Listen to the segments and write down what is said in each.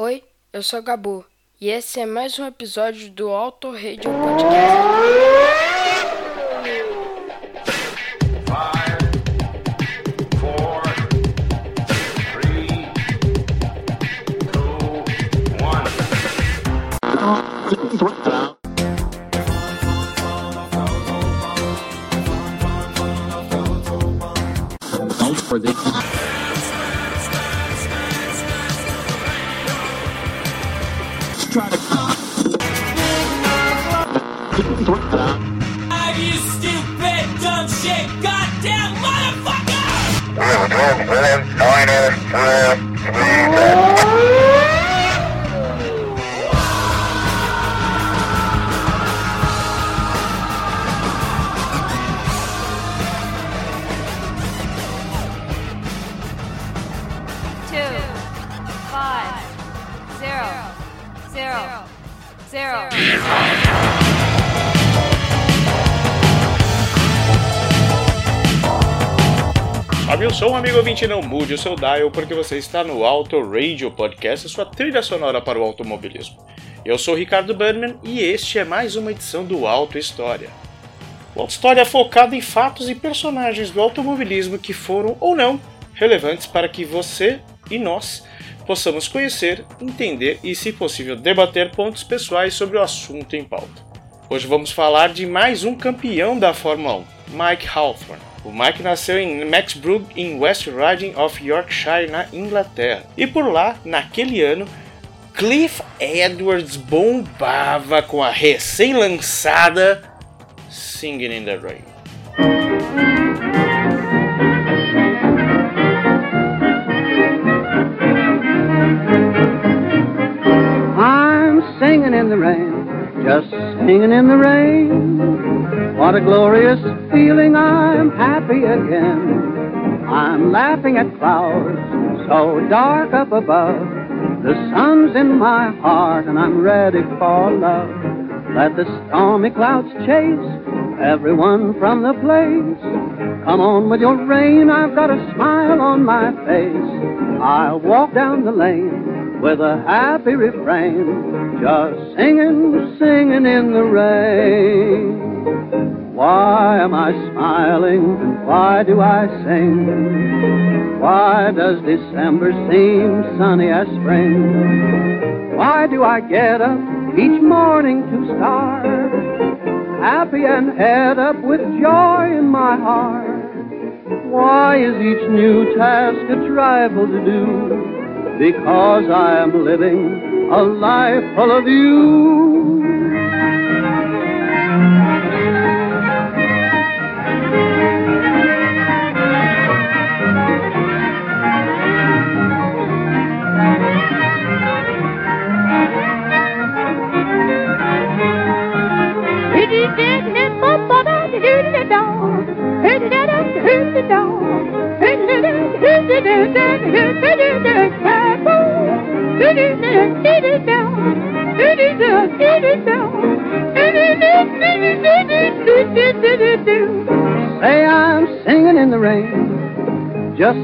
Oi, eu sou Gabu e esse é mais um episódio do Auto Radio Podcast. Motherfucker! two, Sobe o som, amigo ouvinte, não mude o seu dial, porque você está no Auto Radio Podcast, sua trilha sonora para o automobilismo. Eu sou Ricardo Burnman e este é mais uma edição do Auto História. O Auto História é focado em fatos e personagens do automobilismo que foram ou não relevantes para que você e nós possamos conhecer, entender e, se possível, debater pontos pessoais sobre o assunto em pauta. Hoje vamos falar de mais um campeão da Fórmula 1, Mike Hawthorne. O Mike nasceu em Maxbrook, em West Riding of Yorkshire, na Inglaterra. E por lá, naquele ano, Cliff Edwards bombava com a recém-lançada Singing in the Rain. I'm singing in the rain, just singing in the rain. What a glorious feeling, I'm happy again. I'm laughing at clouds so dark up above. The sun's in my heart and I'm ready for love. Let the stormy clouds chase everyone from the place. Come on with your rain, I've got a smile on my face. I'll walk down the lane with a happy refrain, just singing, singing in the rain. Why am I smiling and why do I sing? Why does December seem sunny as spring? Why do I get up each morning to start? Happy and head up with joy in my heart. Why is each new task a trifle to do? Because I am living a life full of you.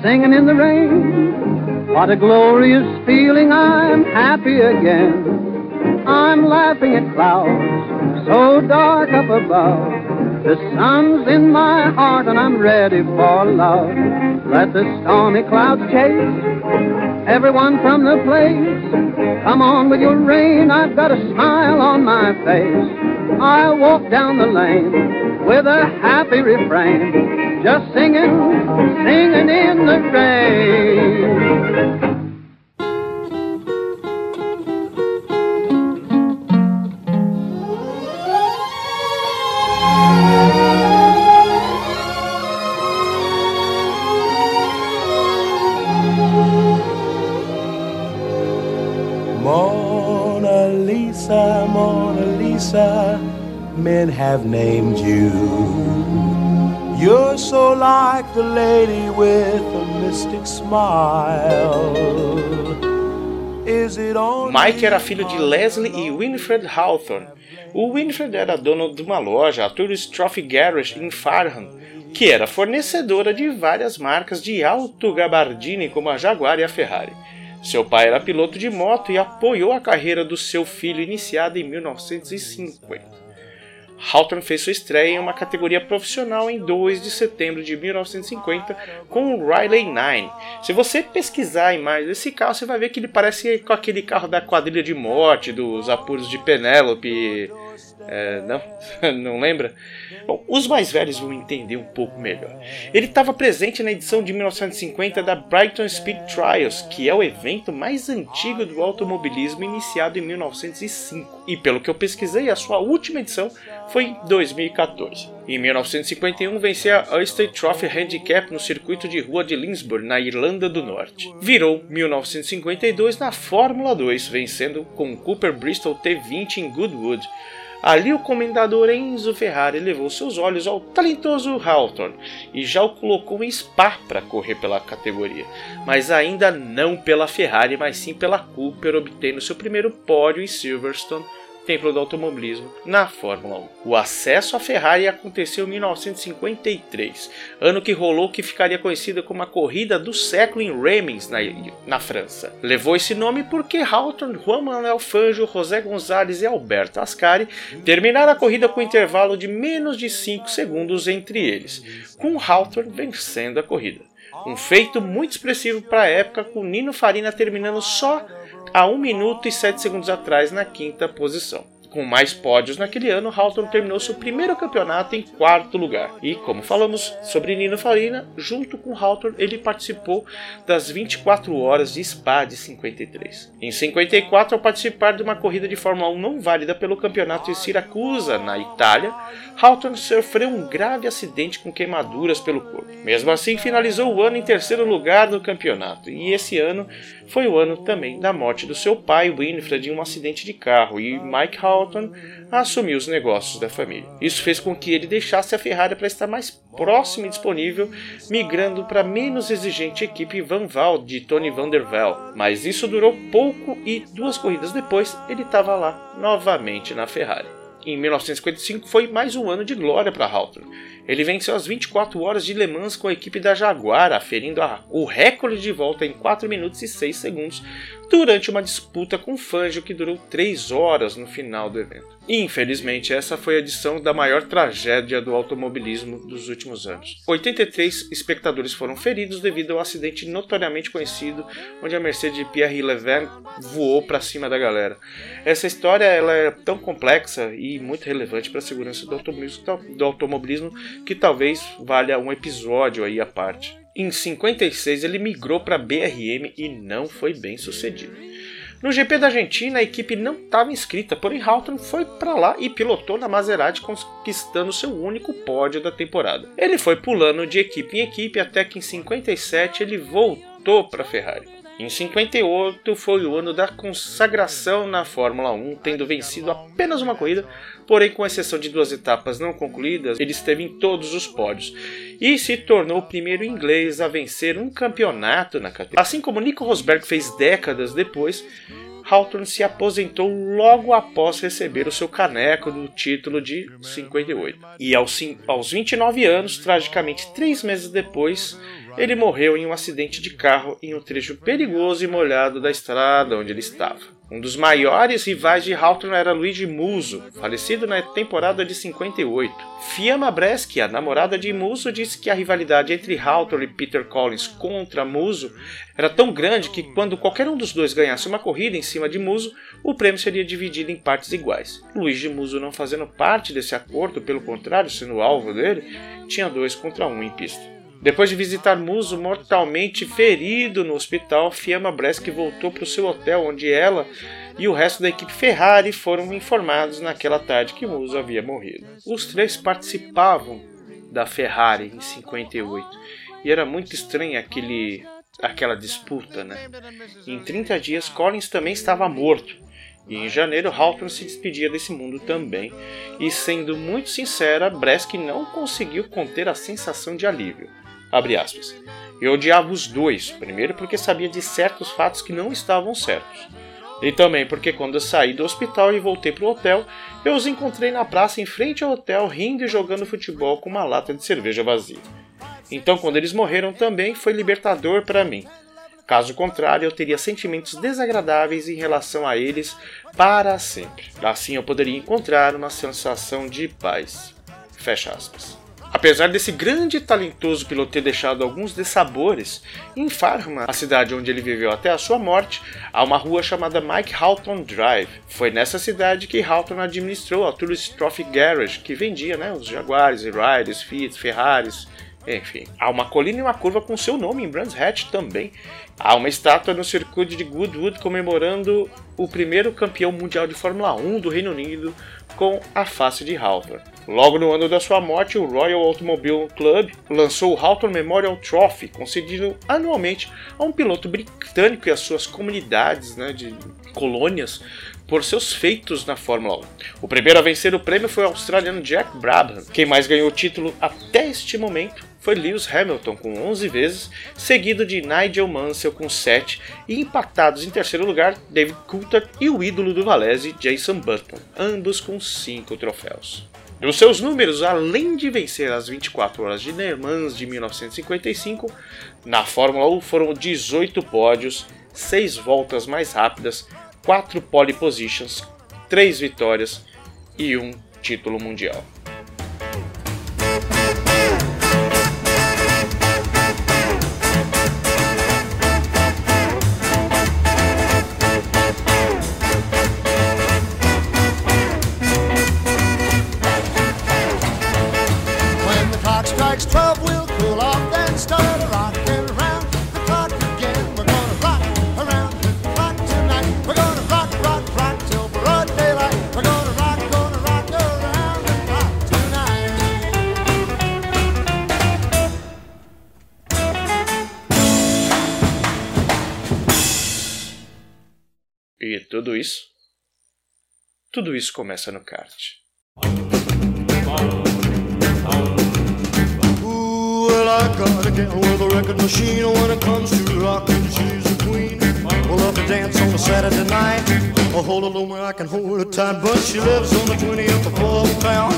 Singing in the rain. What a glorious feeling, I'm happy again. I'm laughing at clouds so dark up above. The sun's in my heart and I'm ready for love. Let the stormy clouds chase everyone from the place. Come on with your rain, I've got a smile on my face. I'll walk down the lane with a happy refrain, just singing, singing in the rain. Mona Lisa, Mona Lisa, men have named you. Mystic smile. Is it only Mike era filho de Leslie e Winfred Hawthorne. O Winfred era dono de uma loja, a Tourist Trophy Garage, em Farnham, que era fornecedora de várias marcas de alto gabardine como a Jaguar e a Ferrari. Seu pai era piloto de moto e apoiou a carreira do seu filho iniciada em 1950. Hawthorne fez sua estreia em uma categoria profissional em 2 de setembro de 1950 com o Riley 9. Se você pesquisar imagem desse carro, você vai ver que ele parece com aquele carro da quadrilha de morte, dos apuros de Penélope. É, não, não lembra? Bom, os mais velhos vão entender um pouco melhor. Ele estava presente na edição de 1950 da Brighton Speed Trials, que é o evento mais antigo do automobilismo iniciado em 1905. E pelo que eu pesquisei, a sua última edição foi em 2014. Em 1951, venceu a Ulster Trophy Handicap no circuito de rua de Lindsburg, na Irlanda do Norte. Virou 1952 na Fórmula 2, vencendo com o Cooper Bristol T20 em Goodwood. Ali o comendador Enzo Ferrari levou seus olhos ao talentoso Hawthorne e já o colocou em Spa para correr pela categoria, mas ainda não pela Ferrari, mas sim pela Cooper, obtendo seu primeiro pódio em Silverstone templo do automobilismo na Fórmula 1. O acesso à Ferrari aconteceu em 1953, ano que rolou que ficaria conhecida como a corrida do século em Remens, na, na França. Levou esse nome porque Hawthorne, Juan Manuel Fangio, José Gonzalez e Alberto Ascari terminaram a corrida com um intervalo de menos de 5 segundos entre eles, com Hawthorne vencendo a corrida. Um feito muito expressivo para a época, com Nino Farina terminando só a 1 minuto e 7 segundos atrás na quinta posição. Com mais pódios naquele ano, Hawthorne terminou seu primeiro campeonato em quarto lugar. E, como falamos sobre Nino Farina, junto com Hawthorne ele participou das 24 horas de Spa de 53. Em 54, ao participar de uma corrida de Fórmula 1 não válida pelo campeonato de Siracusa, na Itália, Hawthorne sofreu um grave acidente com queimaduras pelo corpo. Mesmo assim, finalizou o ano em terceiro lugar no campeonato. E esse ano foi o ano também da morte do seu pai, Winfred, em um acidente de carro, e Mike Houghton assumiu os negócios da família. Isso fez com que ele deixasse a Ferrari para estar mais próximo e disponível, migrando para a menos exigente equipe Vanval de Tony Van der Vel. Mas isso durou pouco e duas corridas depois ele estava lá novamente na Ferrari. Em 1955 foi mais um ano de glória para Hawthorne ele venceu as 24 horas de Le Mans com a equipe da Jaguar, aferindo a, o recorde de volta em 4 minutos e 6 segundos durante uma disputa com Fangio que durou 3 horas no final do evento. Infelizmente, essa foi a edição da maior tragédia do automobilismo dos últimos anos. 83 espectadores foram feridos devido ao acidente notoriamente conhecido onde a Mercedes de Pierre Levin voou para cima da galera. Essa história ela é tão complexa e muito relevante para a segurança do automobilismo, do automobilismo que talvez valha um episódio aí à parte. Em 56 ele migrou para BRM e não foi bem sucedido. No GP da Argentina, a equipe não estava inscrita, porém Hawthorne foi para lá e pilotou na Maserati, conquistando seu único pódio da temporada. Ele foi pulando de equipe em equipe até que em 57 ele voltou para a Ferrari. Em 58 foi o ano da consagração na Fórmula 1, tendo vencido apenas uma corrida, porém com exceção de duas etapas não concluídas, ele esteve em todos os pódios e se tornou o primeiro inglês a vencer um campeonato na categoria. Assim como Nico Rosberg fez décadas depois, Hawthorne se aposentou logo após receber o seu caneco do título de 58. E aos, aos 29 anos, tragicamente três meses depois, ele morreu em um acidente de carro em um trecho perigoso e molhado da estrada onde ele estava. Um dos maiores rivais de Hawthorne era Luigi Muso, falecido na temporada de 58. Fiamma Breschi, a namorada de Muso, disse que a rivalidade entre Hawthorne e Peter Collins contra Muso era tão grande que quando qualquer um dos dois ganhasse uma corrida em cima de Muso, o prêmio seria dividido em partes iguais. Luigi Muso não fazendo parte desse acordo, pelo contrário, sendo alvo dele, tinha dois contra um em pista. Depois de visitar Muso mortalmente ferido no hospital, Fiamma Breschi voltou para o seu hotel, onde ela e o resto da equipe Ferrari foram informados naquela tarde que Muso havia morrido. Os três participavam da Ferrari em 58 e era muito estranho aquele, aquela disputa, né? Em 30 dias, Collins também estava morto. E em janeiro, Hawthorne se despedia desse mundo também. E sendo muito sincera, Breschi não conseguiu conter a sensação de alívio. Abre aspas. Eu odiava os dois, primeiro porque sabia de certos fatos que não estavam certos. E também porque quando eu saí do hospital e voltei para o hotel, eu os encontrei na praça em frente ao hotel rindo e jogando futebol com uma lata de cerveja vazia. Então, quando eles morreram também, foi libertador para mim. Caso contrário, eu teria sentimentos desagradáveis em relação a eles para sempre. Assim eu poderia encontrar uma sensação de paz. Fecha aspas. Apesar desse grande e talentoso piloto ter deixado alguns dessabores, em Farma, a cidade onde ele viveu até a sua morte, há uma rua chamada Mike Houghton Drive. Foi nessa cidade que Houghton administrou a Tourist Trophy Garage, que vendia né, os Jaguares, Riders, Fiat, Ferraris, enfim. Há uma colina e uma curva com seu nome em Brands Hatch também. Há uma estátua no circuito de Goodwood comemorando o primeiro campeão mundial de Fórmula 1 do Reino Unido com a face de Hawthorne. Logo no ano da sua morte, o Royal Automobile Club lançou o Hawthorne Memorial Trophy, concedido anualmente a um piloto britânico e às suas comunidades né, de colônias por seus feitos na Fórmula 1. O primeiro a vencer o prêmio foi o australiano Jack Brabham. Quem mais ganhou o título até este momento foi Lewis Hamilton com 11 vezes, seguido de Nigel Mansell com 7 e empatados em terceiro lugar David Coulthard e o ídolo do Valese Jason Button, ambos com 5 troféus. Nos seus números, além de vencer as 24 horas de Le Mans de 1955, na Fórmula 1 foram 18 pódios, 6 voltas mais rápidas, 4 pole positions, 3 vitórias e um título mundial. Tudo isso? Tudo isso começa no kart. A gal with a record machine. When it comes to rockin', she's a queen. We'll love to dance on a Saturday night. I'll hold her low where I can hold her tight. But she lives on the 20th floor of town.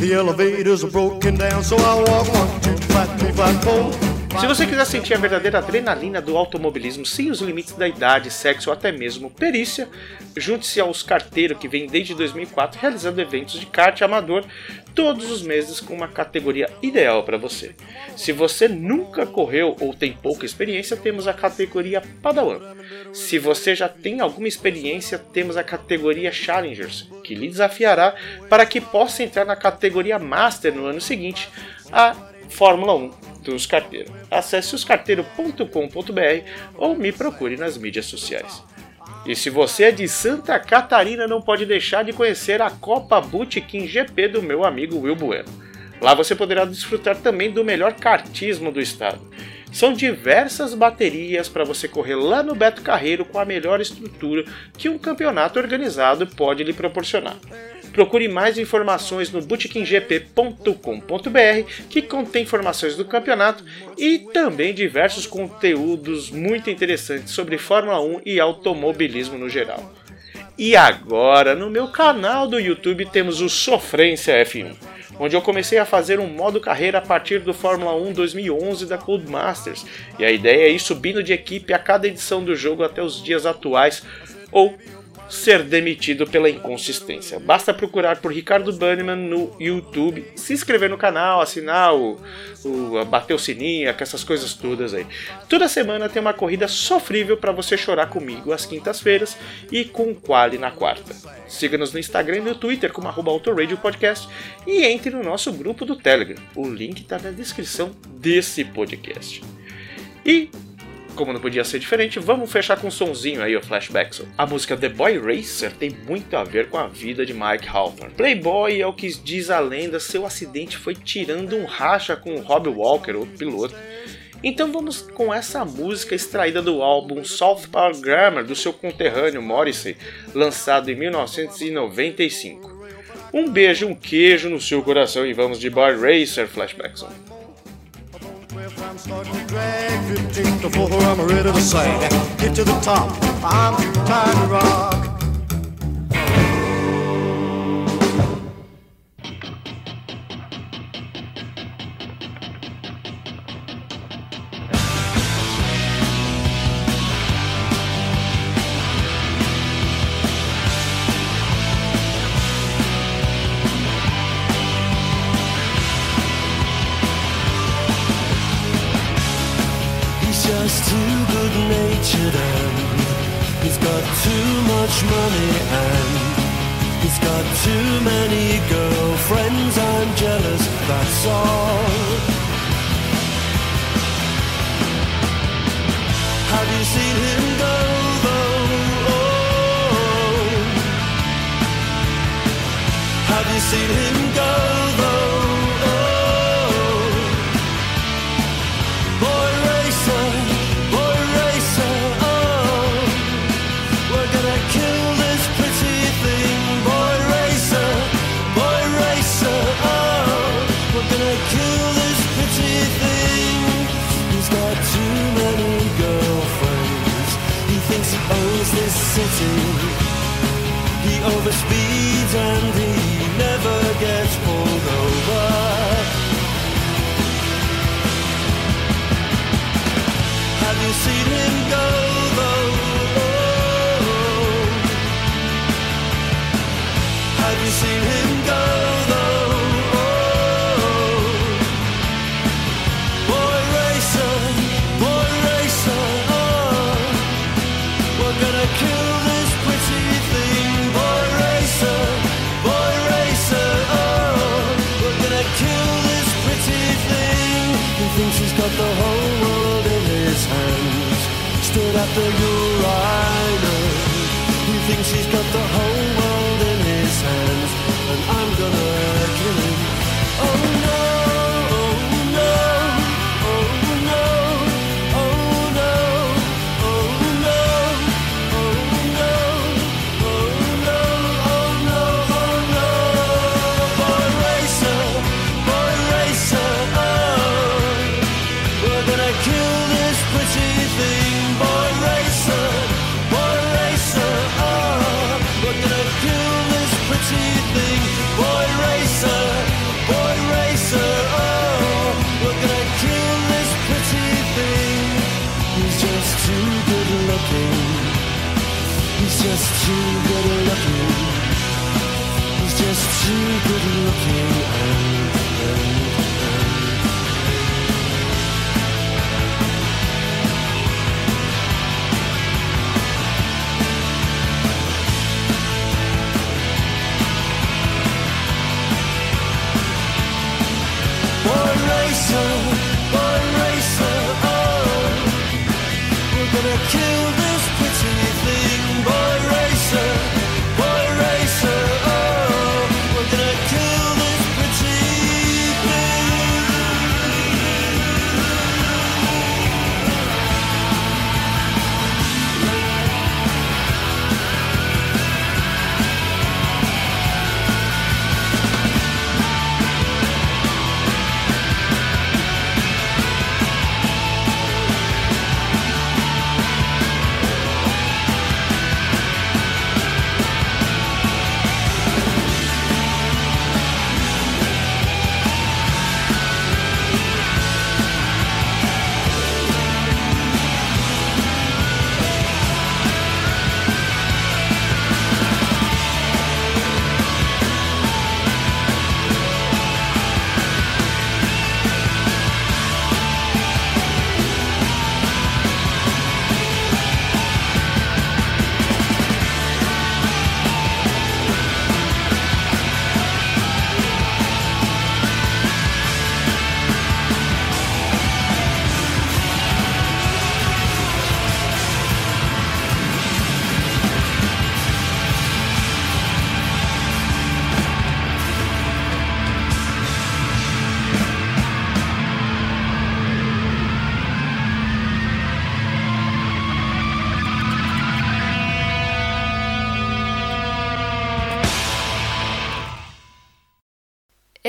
The elevators are broken down, so I walk one, two, five, three, five, four. Se você quiser sentir a verdadeira adrenalina do automobilismo sem os limites da idade, sexo ou até mesmo perícia, junte-se aos carteiros que vem desde 2004 realizando eventos de kart amador todos os meses com uma categoria ideal para você. Se você nunca correu ou tem pouca experiência, temos a categoria Padawan. Se você já tem alguma experiência, temos a categoria Challengers, que lhe desafiará para que possa entrar na categoria Master no ano seguinte, a Fórmula 1 dos carteiros. Acesse oscarteiro.com.br ou me procure nas mídias sociais. E se você é de Santa Catarina, não pode deixar de conhecer a Copa Bootkin GP do meu amigo Will Bueno. Lá você poderá desfrutar também do melhor kartismo do estado. São diversas baterias para você correr lá no Beto Carreiro com a melhor estrutura que um campeonato organizado pode lhe proporcionar. Procure mais informações no bootkinggp.com.br, que contém informações do campeonato e também diversos conteúdos muito interessantes sobre Fórmula 1 e automobilismo no geral. E agora, no meu canal do YouTube temos o Sofrência F1, onde eu comecei a fazer um modo carreira a partir do Fórmula 1 2011 da Codemasters, e a ideia é ir subindo de equipe a cada edição do jogo até os dias atuais ou ser demitido pela inconsistência. Basta procurar por Ricardo Banniman no YouTube, se inscrever no canal, assinar o, o bater o sininho, essas coisas todas aí. Toda semana tem uma corrida sofrível para você chorar comigo às quintas-feiras e com Quali na quarta. Siga-nos no Instagram e no Twitter como arroba Autoradio Podcast e entre no nosso grupo do Telegram. O link está na descrição desse podcast. E como não podia ser diferente, vamos fechar com um sonzinho aí, o Flashback. A música The Boy Racer tem muito a ver com a vida de Mike Hawthorne. Playboy é o que diz a lenda, seu acidente foi tirando um racha com Rob Walker, o piloto. Então vamos com essa música extraída do álbum South Power Grammar do seu conterrâneo Morrissey, lançado em 1995. Um beijo, um queijo no seu coração e vamos de Boy Racer Flashback. If I'm starting to drag 15 to 4, I'm ready to sing. Get to the top, I'm tired to rock. song. rules this city. He overspeeds and he never gets pulled over. Have you seen him go though? Have you seen him? The your rider. He thinks he's got the whole. just too good looking. He's just too good looking. And, and, and. Boy racer, born racer, oh, we're gonna kill.